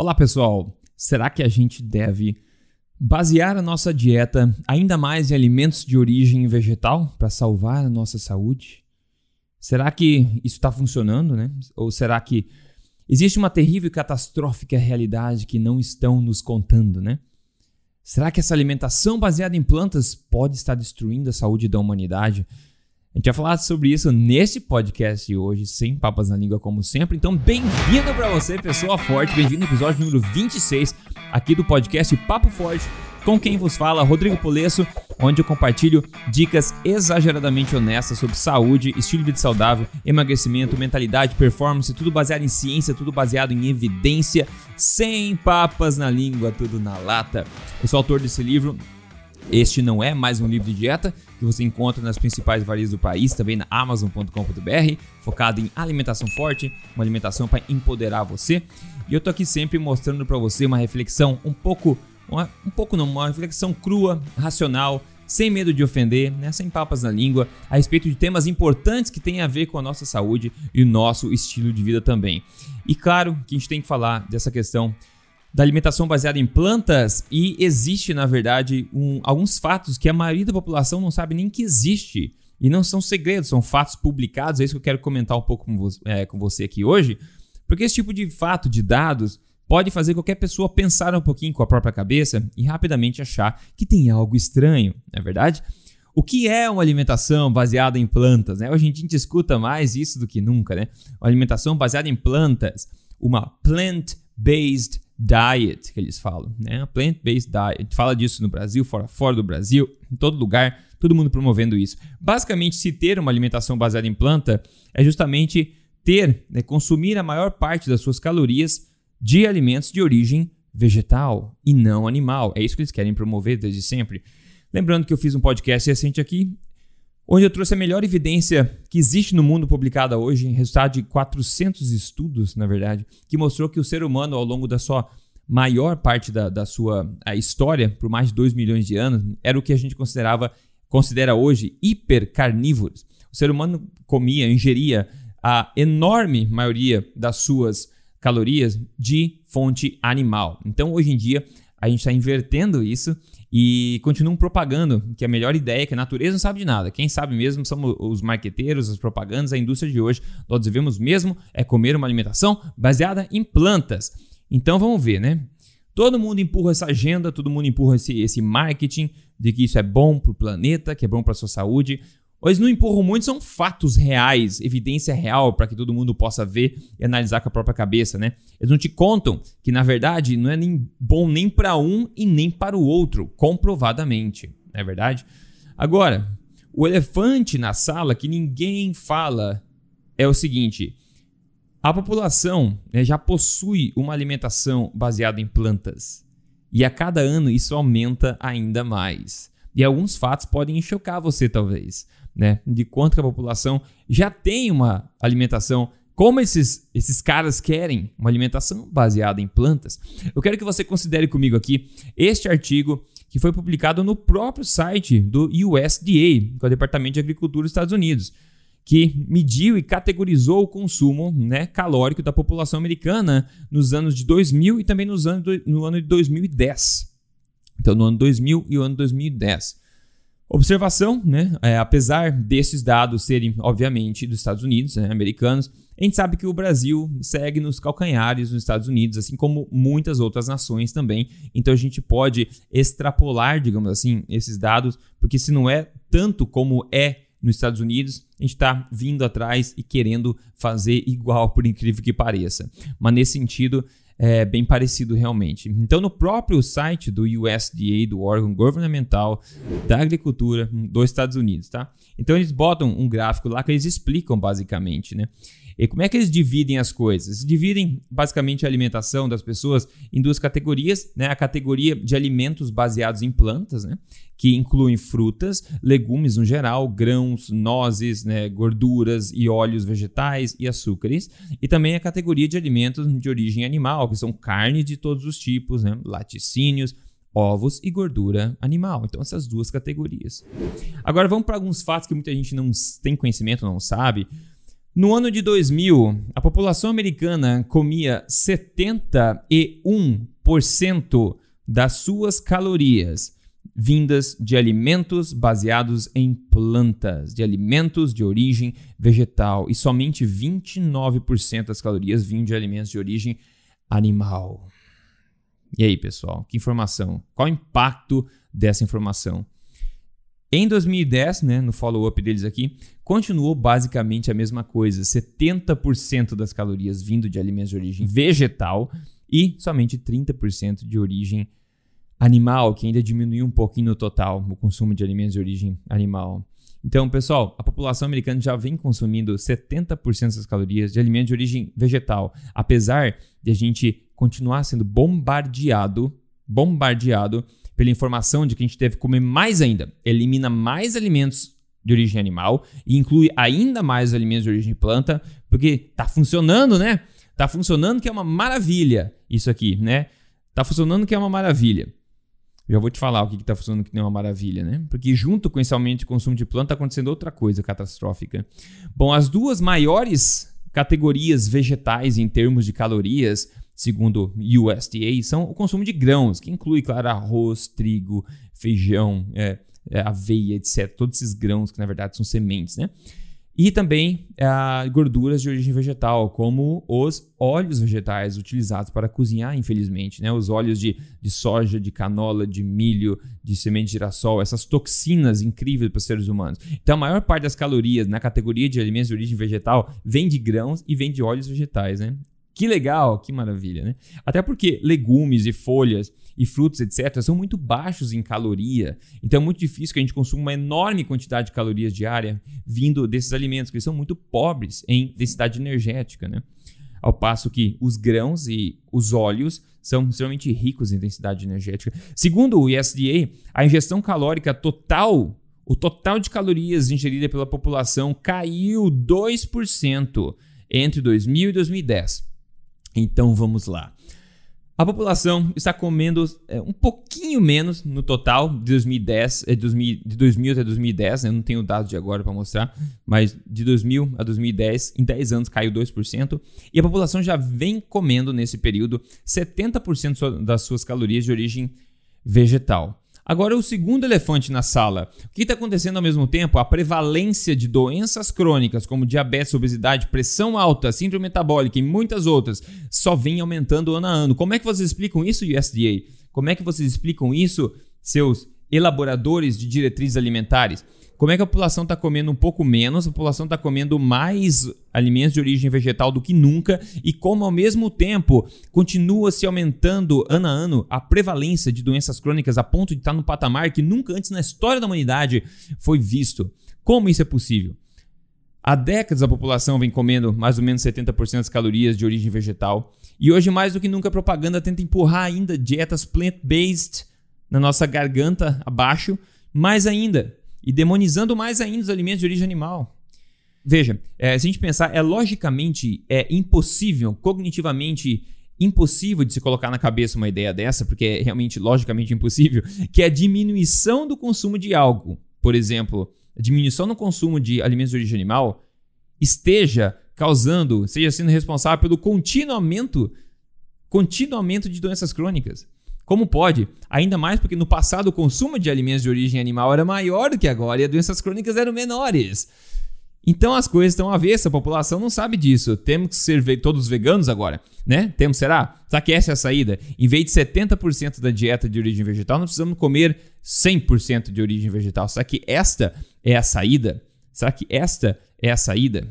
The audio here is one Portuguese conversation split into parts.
Olá, pessoal! Será que a gente deve basear a nossa dieta ainda mais em alimentos de origem vegetal para salvar a nossa saúde? Será que isso está funcionando, né? Ou será que existe uma terrível e catastrófica realidade que não estão nos contando, né? Será que essa alimentação baseada em plantas pode estar destruindo a saúde da humanidade? A gente vai falar sobre isso nesse podcast de hoje, sem papas na língua, como sempre. Então, bem-vindo para você, pessoa forte. Bem-vindo ao episódio número 26 aqui do podcast Papo Forte, com quem vos fala, Rodrigo Polesso, onde eu compartilho dicas exageradamente honestas sobre saúde, estilo de vida saudável, emagrecimento, mentalidade, performance, tudo baseado em ciência, tudo baseado em evidência, sem papas na língua, tudo na lata. Eu sou autor desse livro, este não é mais um livro de dieta que você encontra nas principais varizes do país, também na amazon.com.br, focado em alimentação forte, uma alimentação para empoderar você. E eu tô aqui sempre mostrando para você uma reflexão um pouco, uma, um pouco não, uma reflexão crua, racional, sem medo de ofender, né, sem papas na língua, a respeito de temas importantes que têm a ver com a nossa saúde e o nosso estilo de vida também. E claro que a gente tem que falar dessa questão da alimentação baseada em plantas e existe, na verdade, um, alguns fatos que a maioria da população não sabe nem que existe. E não são segredos, são fatos publicados. É isso que eu quero comentar um pouco com, vo é, com você aqui hoje. Porque esse tipo de fato, de dados, pode fazer qualquer pessoa pensar um pouquinho com a própria cabeça e rapidamente achar que tem algo estranho, não é verdade? O que é uma alimentação baseada em plantas? Né? Hoje a gente escuta mais isso do que nunca, né? Uma alimentação baseada em plantas, uma plant-based diet, que eles falam, né? Plant-based diet. Fala disso no Brasil, fora, fora do Brasil, em todo lugar, todo mundo promovendo isso. Basicamente, se ter uma alimentação baseada em planta é justamente ter, né, consumir a maior parte das suas calorias de alimentos de origem vegetal e não animal. É isso que eles querem promover desde sempre. Lembrando que eu fiz um podcast recente aqui onde eu trouxe a melhor evidência que existe no mundo publicada hoje, resultado de 400 estudos, na verdade, que mostrou que o ser humano, ao longo da sua maior parte da, da sua história, por mais de 2 milhões de anos, era o que a gente considerava, considera hoje hipercarnívoros. O ser humano comia, ingeria a enorme maioria das suas calorias de fonte animal. Então, hoje em dia, a gente está invertendo isso e continuam propagando que a melhor ideia é que a natureza não sabe de nada. Quem sabe mesmo são os marqueteiros, as propagandas, a indústria de hoje. Nós devemos mesmo é comer uma alimentação baseada em plantas. Então vamos ver, né? Todo mundo empurra essa agenda, todo mundo empurra esse, esse marketing de que isso é bom para o planeta, que é bom para a sua saúde. Eles não empurram muito, são fatos reais, evidência real para que todo mundo possa ver e analisar com a própria cabeça, né? Eles não te contam que na verdade não é nem bom nem para um e nem para o outro, comprovadamente, não é verdade? Agora, o elefante na sala que ninguém fala é o seguinte: a população né, já possui uma alimentação baseada em plantas e a cada ano isso aumenta ainda mais. E alguns fatos podem chocar você, talvez né, de quanto que a população já tem uma alimentação como esses, esses caras querem uma alimentação baseada em plantas, eu quero que você considere comigo aqui este artigo que foi publicado no próprio site do USDA, que é o Departamento de Agricultura dos Estados Unidos, que mediu e categorizou o consumo né, calórico da população americana nos anos de 2000 e também nos anos do, no ano de 2010. Então, no ano 2000 e o ano 2010. Observação, né? É, apesar desses dados serem, obviamente, dos Estados Unidos, né, americanos, a gente sabe que o Brasil segue nos calcanhares nos Estados Unidos, assim como muitas outras nações também. Então a gente pode extrapolar, digamos assim, esses dados, porque se não é tanto como é nos Estados Unidos, a gente está vindo atrás e querendo fazer igual, por incrível que pareça. Mas nesse sentido, é bem parecido realmente. Então, no próprio site do USDA, do órgão governamental da agricultura dos Estados Unidos, tá? Então, eles botam um gráfico lá que eles explicam basicamente, né? E como é que eles dividem as coisas? Dividem basicamente a alimentação das pessoas em duas categorias, né? A categoria de alimentos baseados em plantas, né? Que incluem frutas, legumes no geral, grãos, nozes, né? gorduras e óleos vegetais e açúcares. E também a categoria de alimentos de origem animal, que são carne de todos os tipos, né? Laticínios, ovos e gordura animal. Então, essas duas categorias. Agora, vamos para alguns fatos que muita gente não tem conhecimento, não sabe No ano de 2000, a população americana comia 71% das suas calorias vindas de alimentos baseados em plantas, de alimentos de origem vegetal, e somente 29% das calorias vinham de alimentos de origem animal. E aí, pessoal, que informação? Qual o impacto dessa informação? Em 2010, né, no follow-up deles aqui, continuou basicamente a mesma coisa: 70% das calorias vindo de alimentos de origem vegetal e somente 30% de origem animal, que ainda diminuiu um pouquinho no total o consumo de alimentos de origem animal. Então, pessoal, a população americana já vem consumindo 70% das calorias de alimentos de origem vegetal, apesar de a gente continuar sendo bombardeado, bombardeado pela informação de que a gente deve comer mais ainda. Elimina mais alimentos de origem animal e inclui ainda mais alimentos de origem planta, porque tá funcionando, né? Tá funcionando que é uma maravilha isso aqui, né? Tá funcionando que é uma maravilha. Já vou te falar o que está funcionando que nem uma maravilha, né? Porque junto com esse aumento de consumo de planta está acontecendo outra coisa catastrófica. Bom, as duas maiores categorias vegetais em termos de calorias, segundo USDA, são o consumo de grãos, que inclui, claro, arroz, trigo, feijão, é, é, aveia, etc. Todos esses grãos que na verdade são sementes, né? E também uh, gorduras de origem vegetal, como os óleos vegetais utilizados para cozinhar, infelizmente. Né? Os óleos de, de soja, de canola, de milho, de semente de girassol, essas toxinas incríveis para os seres humanos. Então, a maior parte das calorias na categoria de alimentos de origem vegetal vem de grãos e vem de óleos vegetais. Né? Que legal, que maravilha, né? Até porque legumes e folhas e frutos, etc., são muito baixos em caloria. Então é muito difícil que a gente consuma uma enorme quantidade de calorias diária vindo desses alimentos, que eles são muito pobres em densidade energética, né? Ao passo que os grãos e os óleos são extremamente ricos em densidade energética. Segundo o USDA, a ingestão calórica total, o total de calorias ingerida pela população caiu 2% entre 2000 e 2010. Então vamos lá. A população está comendo é, um pouquinho menos no total de 2010, é, 2000, de 2000 até 2010, né? eu não tenho dados de agora para mostrar, mas de 2000 a 2010, em 10 anos caiu 2%, e a população já vem comendo nesse período 70% das suas calorias de origem vegetal. Agora, o segundo elefante na sala. O que está acontecendo ao mesmo tempo? A prevalência de doenças crônicas, como diabetes, obesidade, pressão alta, síndrome metabólica e muitas outras, só vem aumentando ano a ano. Como é que vocês explicam isso, USDA? Como é que vocês explicam isso, seus elaboradores de diretrizes alimentares? Como é que a população está comendo um pouco menos, a população está comendo mais alimentos de origem vegetal do que nunca e como ao mesmo tempo continua se aumentando ano a ano a prevalência de doenças crônicas a ponto de estar tá no patamar que nunca antes na história da humanidade foi visto. Como isso é possível? Há décadas a população vem comendo mais ou menos 70% das calorias de origem vegetal e hoje mais do que nunca a propaganda tenta empurrar ainda dietas plant-based na nossa garganta abaixo, mais ainda e demonizando mais ainda os alimentos de origem animal. Veja, é, se a gente pensar, é logicamente é impossível, cognitivamente impossível de se colocar na cabeça uma ideia dessa, porque é realmente logicamente impossível, que é a diminuição do consumo de algo. Por exemplo, a diminuição no consumo de alimentos de origem animal esteja causando, seja sendo responsável pelo contínuo aumento, contínuo aumento de doenças crônicas. Como pode? Ainda mais porque no passado o consumo de alimentos de origem animal era maior do que agora e as doenças crônicas eram menores. Então as coisas estão avessas, a população não sabe disso. Temos que ser todos veganos agora, né? Temos, será? Será que essa é a saída? Em vez de 70% da dieta de origem vegetal, nós precisamos comer 100% de origem vegetal. Será que esta é a saída? Será que esta é a saída?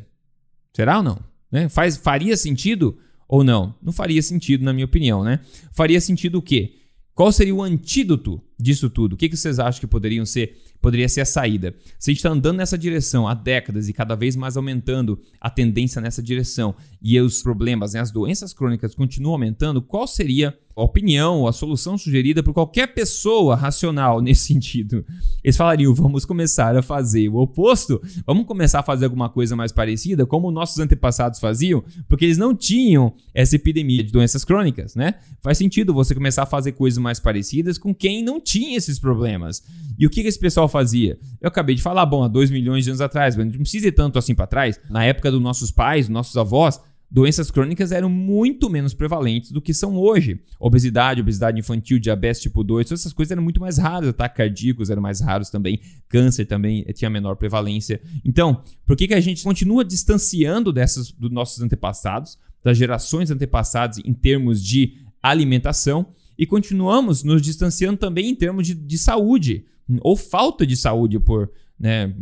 Será ou não? Né? Faz, faria sentido ou não? Não faria sentido, na minha opinião, né? Faria sentido o quê? Qual seria o antídoto disso tudo? O que, vocês acham que poderiam ser, poderia ser a saída? Se a gente está andando nessa direção há décadas e cada vez mais aumentando a tendência nessa direção e os problemas, né, as doenças crônicas continuam aumentando, qual seria opinião, a solução sugerida por qualquer pessoa racional nesse sentido. Eles falariam: vamos começar a fazer o oposto, vamos começar a fazer alguma coisa mais parecida, como nossos antepassados faziam, porque eles não tinham essa epidemia de doenças crônicas, né? Faz sentido você começar a fazer coisas mais parecidas com quem não tinha esses problemas. E o que esse pessoal fazia? Eu acabei de falar, bom, há dois milhões de anos atrás, mas não precisa ir tanto assim para trás. Na época dos nossos pais, nossos avós, doenças crônicas eram muito menos prevalentes do que são hoje. Obesidade, obesidade infantil, diabetes tipo 2, todas essas coisas eram muito mais raras, ataques cardíacos eram mais raros também, câncer também tinha menor prevalência. Então, por que, que a gente continua distanciando dessas dos nossos antepassados, das gerações antepassadas em termos de alimentação e continuamos nos distanciando também em termos de, de saúde ou falta de saúde por, né,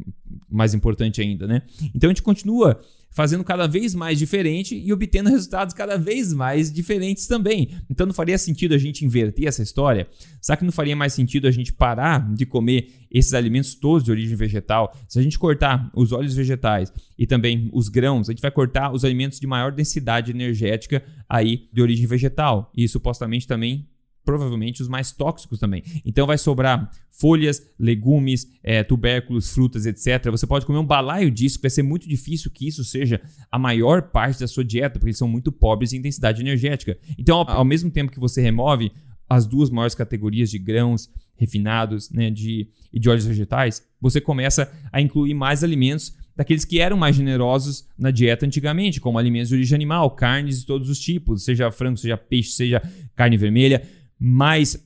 mais importante ainda, né? Então a gente continua fazendo cada vez mais diferente e obtendo resultados cada vez mais diferentes também. Então não faria sentido a gente inverter essa história? Será que não faria mais sentido a gente parar de comer esses alimentos todos de origem vegetal? Se a gente cortar os óleos vegetais e também os grãos, a gente vai cortar os alimentos de maior densidade energética aí de origem vegetal. E supostamente também provavelmente os mais tóxicos também. Então vai sobrar folhas, legumes, é, tubérculos, frutas, etc. Você pode comer um balaio disso, que vai ser muito difícil que isso seja a maior parte da sua dieta, porque eles são muito pobres em densidade energética. Então, ao, ao mesmo tempo que você remove as duas maiores categorias de grãos refinados né, de, e de óleos vegetais, você começa a incluir mais alimentos daqueles que eram mais generosos na dieta antigamente, como alimentos de origem animal, carnes de todos os tipos, seja frango, seja peixe, seja carne vermelha mais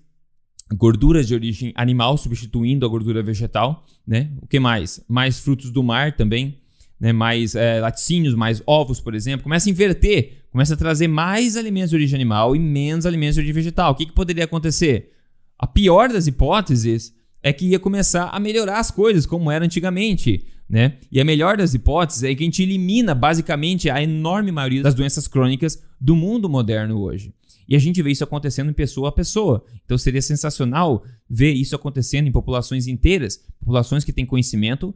gorduras de origem animal substituindo a gordura vegetal, né? O que mais? Mais frutos do mar também, né? Mais é, laticínios, mais ovos, por exemplo. Começa a inverter, começa a trazer mais alimentos de origem animal e menos alimentos de origem vegetal. O que, que poderia acontecer? A pior das hipóteses é que ia começar a melhorar as coisas como era antigamente, né? E a melhor das hipóteses é que a gente elimina basicamente a enorme maioria das doenças crônicas do mundo moderno hoje. E a gente vê isso acontecendo em pessoa a pessoa. Então seria sensacional ver isso acontecendo em populações inteiras, populações que têm conhecimento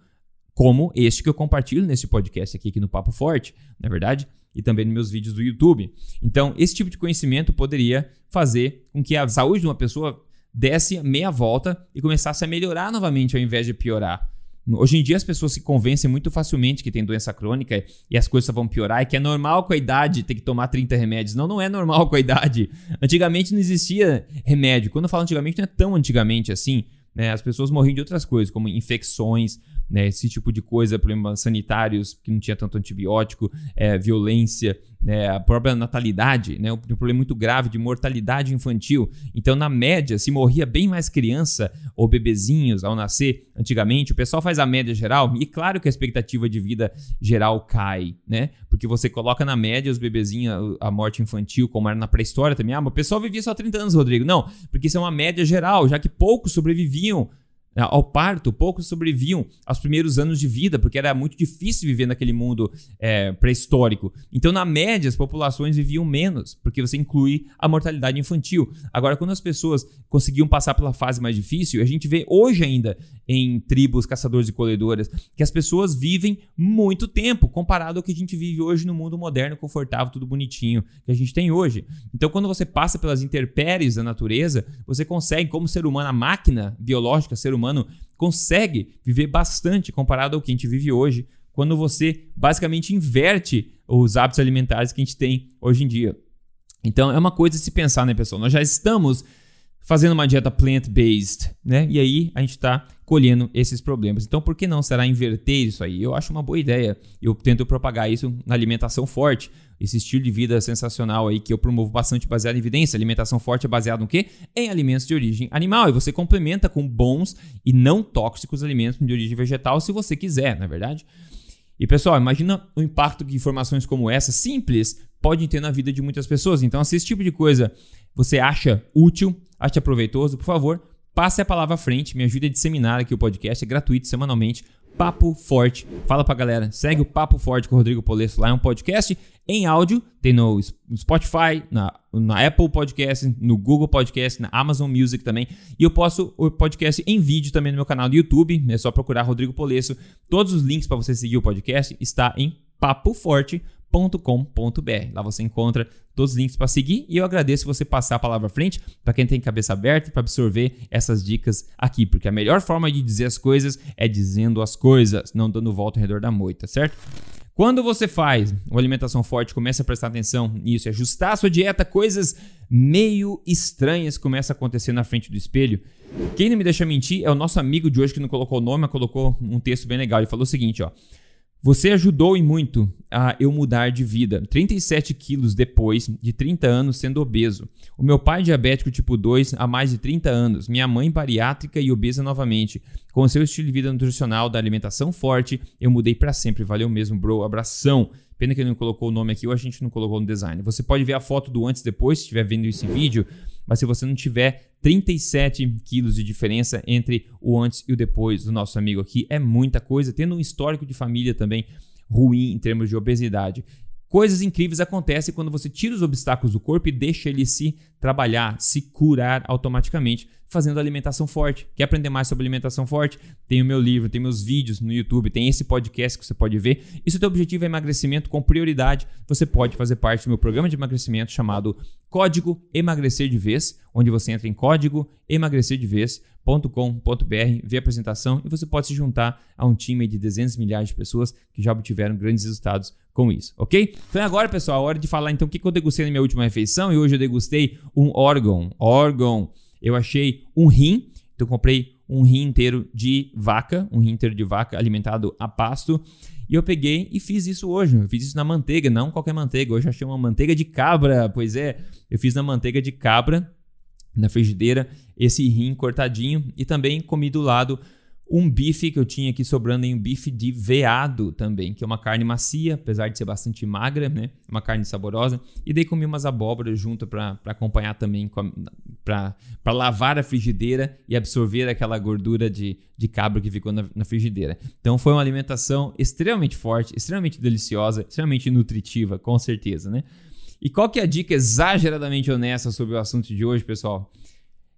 como este que eu compartilho nesse podcast aqui, aqui no Papo Forte, na é verdade, e também nos meus vídeos do YouTube. Então, esse tipo de conhecimento poderia fazer com que a saúde de uma pessoa desse meia volta e começasse a melhorar novamente ao invés de piorar. Hoje em dia as pessoas se convencem muito facilmente que tem doença crônica e as coisas vão piorar e que é normal com a idade ter que tomar 30 remédios. Não, não é normal com a idade. Antigamente não existia remédio. Quando eu falo antigamente, não é tão antigamente assim. Né? As pessoas morriam de outras coisas, como infecções, né? esse tipo de coisa, problemas sanitários que não tinha tanto antibiótico, é, violência, né, a própria natalidade, né, um problema muito grave de mortalidade infantil. Então, na média, se morria bem mais criança ou bebezinhos ao nascer antigamente, o pessoal faz a média geral e claro que a expectativa de vida geral cai, né? Porque você coloca na média os bebezinhos, a morte infantil, como era na pré-história também. Ah, mas o pessoal vivia só 30 anos, Rodrigo. Não, porque isso é uma média geral, já que poucos sobreviviam ao parto, poucos sobreviviam aos primeiros anos de vida, porque era muito difícil viver naquele mundo é, pré-histórico. Então, na média, as populações viviam menos, porque você inclui a mortalidade infantil. Agora, quando as pessoas conseguiam passar pela fase mais difícil, a gente vê hoje ainda em tribos caçadores e colhedoras que as pessoas vivem muito tempo, comparado ao que a gente vive hoje no mundo moderno, confortável, tudo bonitinho que a gente tem hoje. Então, quando você passa pelas intempéries da natureza, você consegue, como ser humano, a máquina biológica, ser humano, humano consegue viver bastante comparado ao que a gente vive hoje, quando você basicamente inverte os hábitos alimentares que a gente tem hoje em dia. Então é uma coisa de se pensar, né, pessoal? Nós já estamos fazendo uma dieta plant-based, né? E aí a gente está colhendo esses problemas. Então, por que não será inverter isso aí? Eu acho uma boa ideia. Eu tento propagar isso na alimentação forte, esse estilo de vida sensacional aí que eu promovo bastante baseado em evidência. Alimentação forte é baseado no quê? Em alimentos de origem animal. E você complementa com bons e não tóxicos alimentos de origem vegetal se você quiser, não é verdade? E pessoal, imagina o impacto que informações como essa, simples, podem ter na vida de muitas pessoas. Então, se esse tipo de coisa você acha útil, acha proveitoso, por favor, passe a palavra à frente, me ajude a disseminar aqui o podcast, é gratuito semanalmente. Papo Forte. Fala pra galera, segue o Papo Forte com o Rodrigo Polesso lá, é um podcast em áudio, tem no Spotify, na, na Apple Podcast, no Google Podcast, na Amazon Music também. E eu posto o podcast em vídeo também no meu canal do YouTube, é só procurar Rodrigo Polesso. Todos os links para você seguir o podcast está em papoforte.com.br. Lá você encontra todos os links para seguir e eu agradeço você passar a palavra à frente para quem tem cabeça aberta para absorver essas dicas aqui, porque a melhor forma de dizer as coisas é dizendo as coisas, não dando volta ao redor da moita, certo? Quando você faz uma alimentação forte, começa a prestar atenção nisso, ajustar a sua dieta, coisas meio estranhas começam a acontecer na frente do espelho. Quem não me deixa mentir é o nosso amigo de hoje que não colocou o nome, mas colocou um texto bem legal. Ele falou o seguinte, ó. Você ajudou e muito a eu mudar de vida. 37 quilos depois de 30 anos sendo obeso. O meu pai diabético tipo 2 há mais de 30 anos. Minha mãe bariátrica e obesa novamente. Com o seu estilo de vida nutricional, da alimentação forte, eu mudei para sempre. Valeu mesmo, bro. Abração. Pena que ele não colocou o nome aqui ou a gente não colocou no design. Você pode ver a foto do antes e depois, se estiver vendo esse vídeo. Mas se você não tiver 37 quilos de diferença entre o antes e o depois do nosso amigo aqui, é muita coisa, tendo um histórico de família também ruim em termos de obesidade. Coisas incríveis acontecem quando você tira os obstáculos do corpo e deixa ele se trabalhar, se curar automaticamente, fazendo alimentação forte. Quer aprender mais sobre alimentação forte? Tem o meu livro, tem meus vídeos no YouTube, tem esse podcast que você pode ver. E se o teu objetivo é emagrecimento com prioridade, você pode fazer parte do meu programa de emagrecimento chamado Código Emagrecer de Vez, onde você entra em código emagrecer de vez com.br, vê a apresentação e você pode se juntar a um time de dezenas de milhares de pessoas que já obtiveram grandes resultados com isso, ok? Então agora, pessoal, a hora de falar então o que eu degustei na minha última refeição e hoje eu degustei um órgão, órgão. Eu achei um rim, então comprei um rim inteiro de vaca, um rim inteiro de vaca alimentado a pasto. E eu peguei e fiz isso hoje. Eu fiz isso na manteiga, não qualquer manteiga. Hoje eu achei uma manteiga de cabra. Pois é, eu fiz na manteiga de cabra na frigideira esse rim cortadinho e também comi do lado um bife que eu tinha aqui sobrando em um bife de veado também, que é uma carne macia, apesar de ser bastante magra, né? Uma carne saborosa. E daí comi umas abóboras junto para acompanhar também, para lavar a frigideira e absorver aquela gordura de, de cabra que ficou na, na frigideira. Então foi uma alimentação extremamente forte, extremamente deliciosa, extremamente nutritiva, com certeza, né? E qual que é a dica exageradamente honesta sobre o assunto de hoje, pessoal?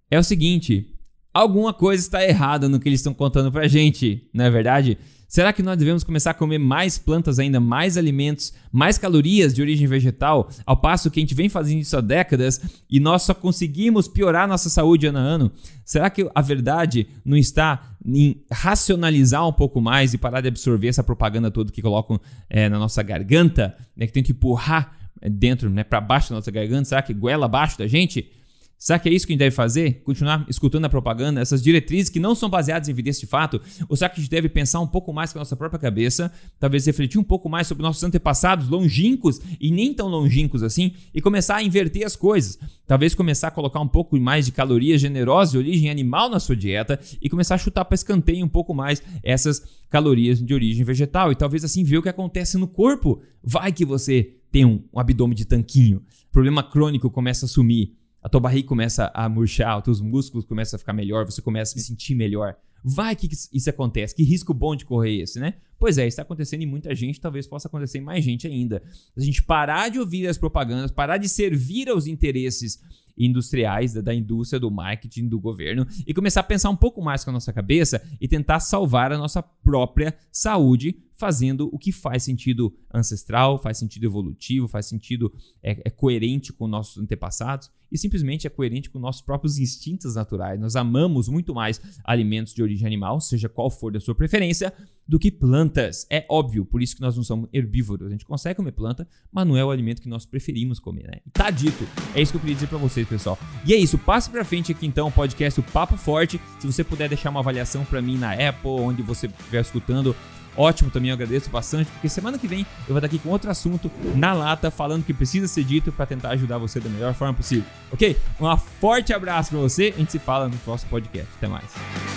É o seguinte, alguma coisa está errada no que eles estão contando pra gente, não é verdade? Será que nós devemos começar a comer mais plantas ainda, mais alimentos, mais calorias de origem vegetal, ao passo que a gente vem fazendo isso há décadas e nós só conseguimos piorar nossa saúde ano a ano? Será que a verdade não está em racionalizar um pouco mais e parar de absorver essa propaganda toda que colocam é, na nossa garganta, né, que tem que empurrar dentro, né, para baixo da nossa garganta? Será que goela abaixo da gente? Será que é isso que a gente deve fazer? Continuar escutando a propaganda, essas diretrizes que não são baseadas em evidência de fato? Ou será que a gente deve pensar um pouco mais com a nossa própria cabeça, talvez refletir um pouco mais sobre nossos antepassados longínquos e nem tão longínquos assim, e começar a inverter as coisas? Talvez começar a colocar um pouco mais de calorias generosas de origem animal na sua dieta e começar a chutar para escanteio um pouco mais essas calorias de origem vegetal e talvez assim ver o que acontece no corpo. Vai que você tem um, um abdômen de tanquinho, problema crônico começa a sumir a tua barriga começa a murchar, os teus músculos começam a ficar melhor, você começa a se sentir melhor. Vai que isso acontece. Que risco bom de correr esse, né? Pois é, está acontecendo em muita gente, talvez possa acontecer em mais gente ainda. A gente parar de ouvir as propagandas, parar de servir aos interesses industriais, da, indústria, do marketing, do governo, e começar a pensar um pouco mais com a nossa cabeça e tentar salvar a nossa própria saúde fazendo o que faz sentido ancestral, faz sentido evolutivo, faz sentido, é, é, coerente com nossos antepassados e simplesmente é coerente com nossos próprios instintos naturais. Nós amamos muito mais alimentos de origem animal, seja qual for da sua preferência, do que plantas. É óbvio, por isso que nós não somos herbívoros. A gente consegue comer planta, mas não é o alimento que nós preferimos comer, né? Tá dito. É isso que eu queria dizer para vocês, pessoal. E é isso, passe para frente aqui então o podcast o Papo Forte. Se você puder deixar uma avaliação para mim na Apple, onde você estiver escutando, ótimo também, eu agradeço bastante, porque semana que vem eu vou estar aqui com outro assunto na lata, falando que precisa ser dito para tentar ajudar você da melhor forma possível, ok? Um forte abraço para você, a gente se fala no próximo podcast. Até mais.